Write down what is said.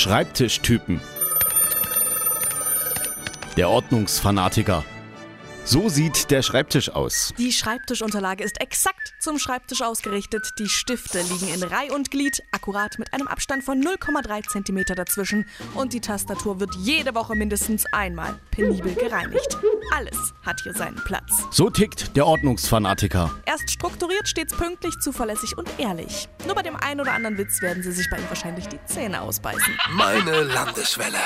Schreibtischtypen. Der Ordnungsfanatiker. So sieht der Schreibtisch aus. Die Schreibtischunterlage ist exakt zum Schreibtisch ausgerichtet. Die Stifte liegen in Reih und Glied, akkurat mit einem Abstand von 0,3 cm dazwischen. Und die Tastatur wird jede Woche mindestens einmal penibel gereinigt. Alles hat hier seinen Platz. So tickt der Ordnungsfanatiker. Er ist strukturiert, stets pünktlich, zuverlässig und ehrlich. Nur bei dem einen oder anderen Witz werden Sie sich bei ihm wahrscheinlich die Zähne ausbeißen. Meine Landeswelle.